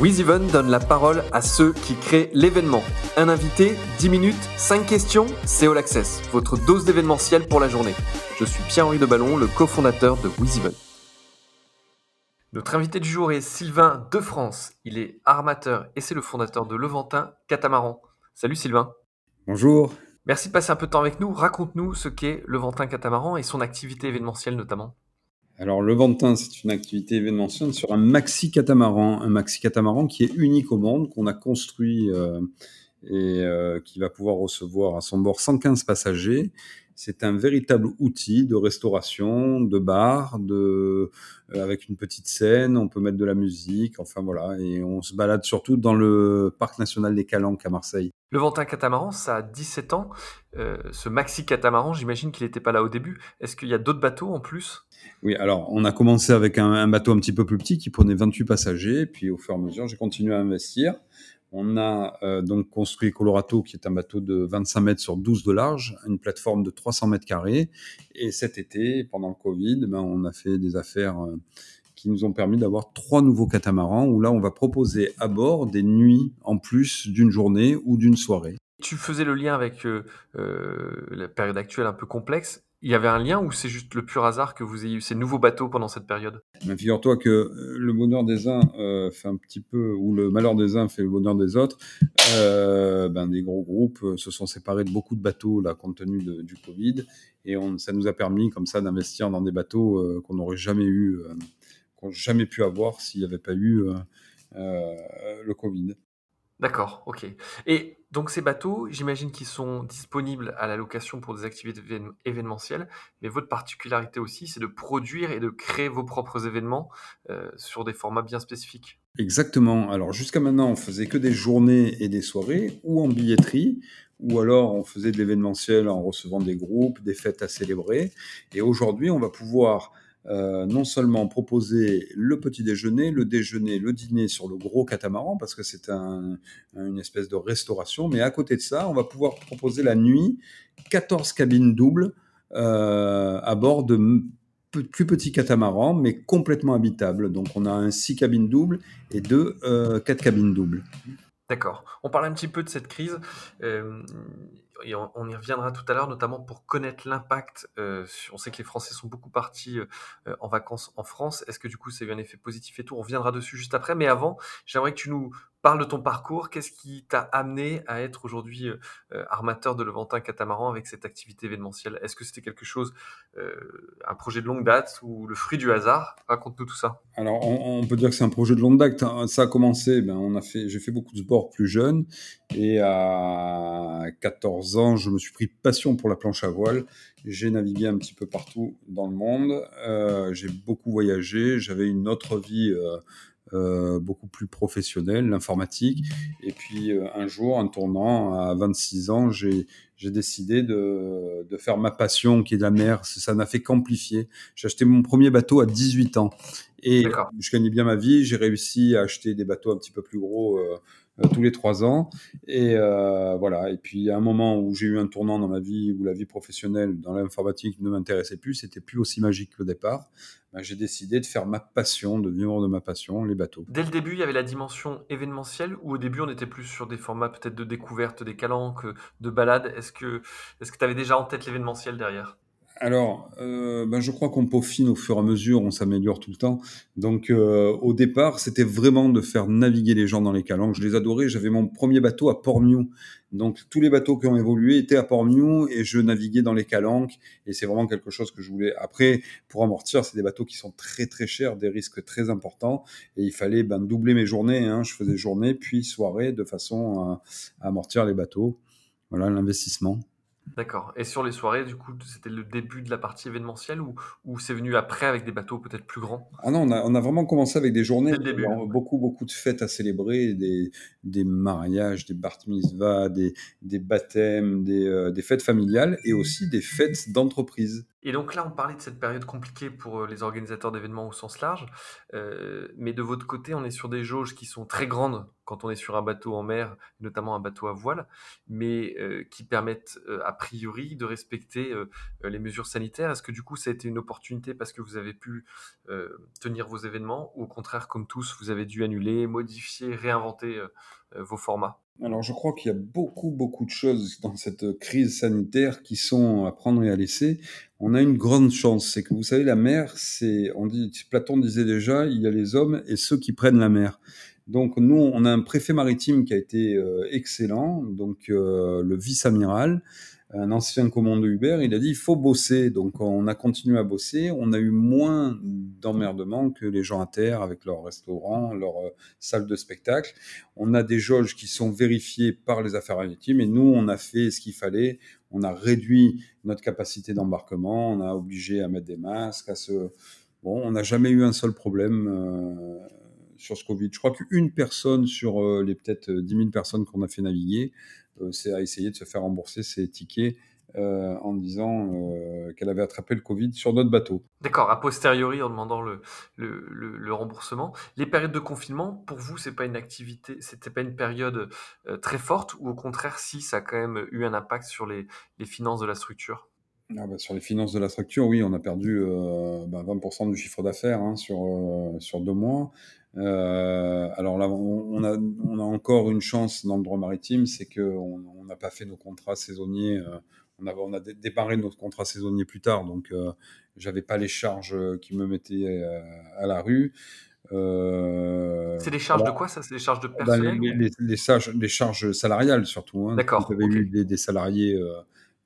WizEven donne la parole à ceux qui créent l'événement. Un invité, 10 minutes, 5 questions, c'est All Access, votre dose d'événementiel pour la journée. Je suis Pierre-Henri Deballon, le cofondateur de WizEven. Notre invité du jour est Sylvain de France. Il est armateur et c'est le fondateur de Levantin Catamaran. Salut Sylvain. Bonjour. Merci de passer un peu de temps avec nous. Raconte-nous ce qu'est Levantin Catamaran et son activité événementielle notamment. Alors, le Ventin, c'est une activité événementielle sur un maxi catamaran, un maxi catamaran qui est unique au monde, qu'on a construit euh, et euh, qui va pouvoir recevoir à son bord 115 passagers. C'est un véritable outil de restauration, de bar, de, euh, avec une petite scène, on peut mettre de la musique, enfin voilà, et on se balade surtout dans le parc national des Calanques à Marseille. Le Ventin Catamaran, ça a 17 ans. Euh, ce maxi catamaran, j'imagine qu'il n'était pas là au début. Est-ce qu'il y a d'autres bateaux en plus? Oui, alors on a commencé avec un, un, bateau un petit peu plus petit qui prenait 28 passagers, puis au fur et à mesure, j'ai continué à investir. On a euh, donc construit Colorato, qui est un bateau de 25 mètres sur 12 de large, une plateforme de 300 mètres carrés. Et cet été, pendant le Covid, ben, on a fait des affaires euh, qui nous ont permis d'avoir trois nouveaux catamarans, où là, on va proposer à bord des nuits en plus d'une journée ou d'une soirée. Tu faisais le lien avec euh, la période actuelle un peu complexe il y avait un lien ou c'est juste le pur hasard que vous ayez eu ces nouveaux bateaux pendant cette période? Figure-toi que euh, le bonheur des uns euh, fait un petit peu, ou le malheur des uns fait le bonheur des autres. Euh, ben, des gros groupes se sont séparés de beaucoup de bateaux là, compte tenu du Covid. Et ça nous a permis comme ça d'investir dans des bateaux qu'on n'aurait jamais eu, qu'on jamais pu avoir s'il n'y avait pas eu le Covid. D'accord, ok. Et donc ces bateaux, j'imagine qu'ils sont disponibles à la location pour des activités événementielles, mais votre particularité aussi, c'est de produire et de créer vos propres événements euh, sur des formats bien spécifiques. Exactement. Alors jusqu'à maintenant, on faisait que des journées et des soirées, ou en billetterie, ou alors on faisait de l'événementiel en recevant des groupes, des fêtes à célébrer. Et aujourd'hui, on va pouvoir euh, non seulement proposer le petit déjeuner, le déjeuner, le dîner sur le gros catamaran, parce que c'est un, une espèce de restauration, mais à côté de ça, on va pouvoir proposer la nuit 14 cabines doubles euh, à bord de plus petits catamarans, mais complètement habitables. Donc on a un 6 cabines doubles et deux euh, 4 cabines doubles. D'accord. On parle un petit peu de cette crise. Euh, on, y reviendra tout à l'heure, notamment pour connaître l'impact. Euh, on sait que les Français sont beaucoup partis euh, en vacances en France. Est-ce que du coup, ça a eu un effet positif et tout? On reviendra dessus juste après. Mais avant, j'aimerais que tu nous parles de ton parcours. Qu'est-ce qui t'a amené à être aujourd'hui euh, armateur de Levantin Catamaran avec cette activité événementielle? Est-ce que c'était quelque chose, euh, un projet de longue date ou le fruit du hasard? Raconte-nous tout ça. Alors, on, peut dire que c'est un projet de longue date. Ça a commencé, ben, on a fait, j'ai fait beaucoup de sport plus jeune et à 14 ans, je me suis pris passion pour la planche à voile. J'ai navigué un petit peu partout dans le monde. Euh, j'ai beaucoup voyagé. J'avais une autre vie euh, beaucoup plus professionnelle, l'informatique. Et puis euh, un jour, en tournant à 26 ans, j'ai décidé de, de, faire ma passion qui est la mer. Ça n'a fait qu'amplifier. J'ai acheté mon premier bateau à 18 ans. Et je gagnais bien ma vie. J'ai réussi à acheter des bateaux un petit peu plus gros euh, tous les trois ans. Et euh, voilà. Et puis, à un moment où j'ai eu un tournant dans ma vie, où la vie professionnelle dans l'informatique ne m'intéressait plus, c'était plus aussi magique que le départ. Ben, j'ai décidé de faire ma passion, de vivre de ma passion, les bateaux. Dès le début, il y avait la dimension événementielle, ou au début, on était plus sur des formats peut-être de découverte, des calanques, de balades. Est-ce que est-ce que tu avais déjà en tête l'événementiel derrière? Alors, euh, ben je crois qu'on peaufine au fur et à mesure, on s'améliore tout le temps. Donc, euh, au départ, c'était vraiment de faire naviguer les gens dans les calanques. Je les adorais. J'avais mon premier bateau à Port-Miou. Donc, tous les bateaux qui ont évolué étaient à Port-Miou et je naviguais dans les calanques. Et c'est vraiment quelque chose que je voulais. Après, pour amortir, c'est des bateaux qui sont très très chers, des risques très importants. Et il fallait ben, doubler mes journées. Hein. Je faisais journée puis soirée de façon à, à amortir les bateaux. Voilà l'investissement. D'accord. Et sur les soirées, du coup, c'était le début de la partie événementielle ou, ou c'est venu après avec des bateaux peut-être plus grands? Ah non, on a, on a, vraiment commencé avec des journées, début, beaucoup, beaucoup de fêtes à célébrer, des, des mariages, des bar mitzvahs, des, des baptêmes, des, euh, des, fêtes familiales et aussi des fêtes d'entreprise. Et donc là, on parlait de cette période compliquée pour, heu, les organisateurs d'événements au sens large, heu, mais de votre côté, on est sur des jauges qui sont très grandes quand on est sur un bateau en mer, notamment un bateau à voile, mais heu, qui permettent, a priori de respecter, les mesures sanitaires. Est-ce que du coup, ça a été une opportunité parce que vous avez pu, tenir vos événements ou au contraire, comme tous, vous avez dû annuler, modifier, réinventer, vos formats? Alors, je crois qu'il y a beaucoup, beaucoup de choses dans cette crise sanitaire qui sont à prendre et à laisser. On a une grande chance, c'est que vous savez, la mer, c'est, on dit, Platon disait déjà, il y a les hommes et ceux qui prennent la mer. Donc nous, on a un préfet maritime qui a été euh, excellent, donc euh, le vice-amiral, un ancien commandant Uber, il a dit il faut bosser. Donc on a continué à bosser. On a eu moins d'emmerdements que les gens à terre avec leur restaurant, leur euh, salle de spectacle. On a des jauges qui sont vérifiées par les affaires maritimes et nous, on a fait ce qu'il fallait. On a réduit notre capacité d'embarquement. On a obligé à mettre des masques. Bon, on n'a jamais eu un seul problème. Euh, sur ce Covid. Je crois qu'une personne sur euh, les peut-être 10 000 personnes qu'on a fait naviguer euh, c'est à essayer de se faire rembourser ses tickets euh, en disant euh, qu'elle avait attrapé le Covid sur notre bateau. D'accord, a posteriori en demandant le, le, le, le, remboursement. Les périodes de confinement, pour vous, c'est pas une activité, c'était pas une période euh, très forte ou au contraire, si ça a quand même eu un impact sur les, les finances de la structure? Ah bah sur les finances de la structure, oui, on a perdu euh, bah 20% du chiffre d'affaires hein, sur, sur deux mois. Euh, alors là, on, a, on a encore une chance dans le droit maritime, c'est qu'on n'a pas fait nos contrats saisonniers. Euh, on, a, on a déparé notre contrat saisonnier plus tard, donc euh, j'avais pas les charges qui me mettaient euh, à la rue. C'est des charges voilà. de quoi ça? C'est des charges de personnel ben, les, les, les, charges, les, charges, salariales surtout. Hein. D'accord. Vous avez okay. eu des, des salariés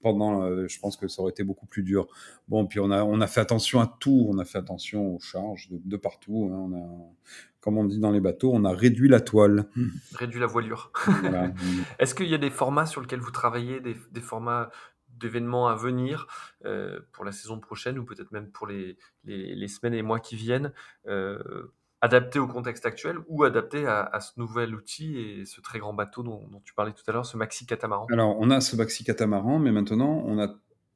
pendant, euh, je pense que ça aurait été beaucoup plus dur. Bon, puis on a, on a fait attention à tout, on a fait attention aux charges de, de partout. Hein. On a, comme on dit dans les bateaux, on a réduit la toile. Réduit la voilure. Voilà. Est-ce qu'il y a des formats sur lesquels vous travaillez, des, des formats d'événements à venir euh, pour la saison prochaine ou peut-être même pour les, les, les, semaines et mois qui viennent euh, adapté au contexte actuel ou adapté à, ce nouvel outil et ce très grand bateau dont, tu parlais tout à l'heure, ce maxi catamaran? Alors, on a ce maxi catamaran, mais maintenant, on a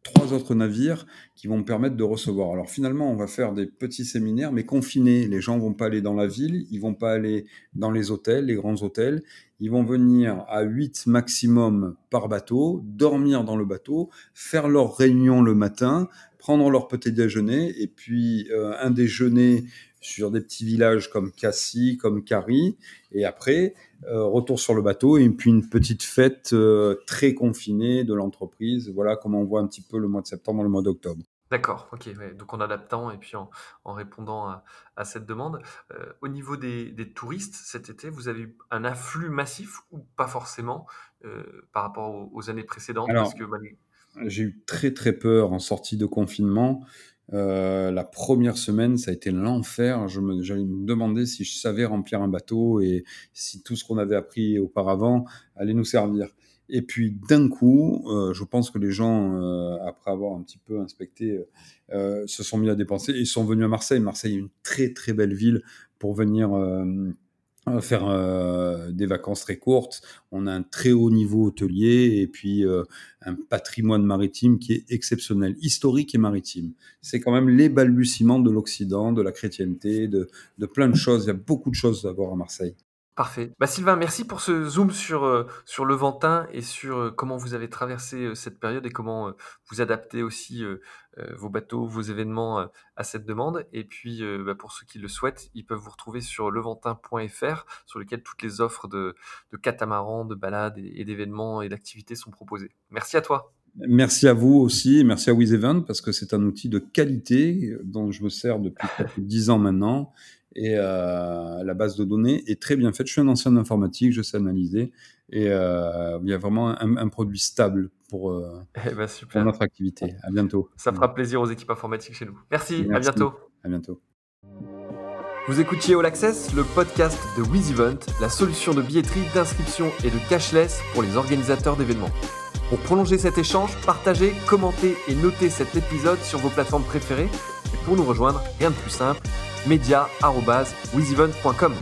trois autres navires qui vont me permettre de recevoir. Alors finalement, on va faire des petits séminaires, mais confinés. Les gens vont pas aller dans la ville, ils vont pas aller dans les hôtels, les grands hôtels. Ils vont venir à 8 maximum par bateau, dormir dans le bateau, faire leur réunion le matin, prendre leur petit déjeuner, et puis euh, un déjeuner sur des petits villages comme Cassis, comme Cari, et après, euh, retour sur le bateau, et puis une petite fête euh, très confinée de l'entreprise. Voilà comment on voit un petit peu le mois de septembre le mois d'octobre. D'accord, ok. Ouais. Donc en adaptant et puis en, en répondant à, à, cette demande. Euh, au niveau des, des, touristes, cet été, vous avez eu un afflux massif ou pas forcément euh, par rapport aux, aux, années précédentes? Alors, que, bah, J'ai eu très très peur en sortie de confinement. Euh, la première semaine, ça a été l'enfer. Je me, j'allais me demander si je savais remplir un bateau et si tout ce qu'on avait appris auparavant allait nous servir. Et puis d'un coup, euh, je pense que les gens, euh, après avoir un petit peu inspecté, se sont mis à dépenser et sont venus à Marseille. Marseille est une très très belle ville pour venir faire euh, des vacances très courtes. On a un très haut niveau hôtelier et puis euh, un patrimoine maritime qui est exceptionnel, historique et maritime. C'est quand même les balbutiements de l'Occident, de la chrétienté, de, de plein de choses. Il y a beaucoup de choses à voir à Marseille. Parfait. Bah, Sylvain, merci pour ce zoom sur, euh, sur le Ventin et sur euh, comment vous avez traversé euh, cette période et comment vous adaptez aussi vos bateaux, vos événements à cette demande. Et puis, bah, pour ceux qui le souhaitent, ils peuvent vous retrouver sur leventin.fr, sur lequel toutes les offres de, de catamarans, de balades et d'événements et d'activités sont proposées. Merci à toi. Merci à vous aussi, merci à WizEvent parce que c'est un outil de qualité dont je me sers depuis plus de 10 ans maintenant et euh, la base de données est très bien faite. Je suis un ancien informatique, je sais analyser et euh, il y a vraiment un, un produit stable pour, euh, eh ben, pour, notre activité. À bientôt. Ça fera plaisir aux équipes informatiques chez nous. Merci, Merci. à bientôt. À bientôt. Vous écoutiez All Access, le podcast de WizEvent, la solution de billetterie, d'inscription et de cashless pour les organisateurs d'événements. Pour prolonger cet échange, partagez, commentez et notez cet épisode sur vos plateformes préférées. Et pour nous rejoindre, rien de plus simple, media.wizevent.com.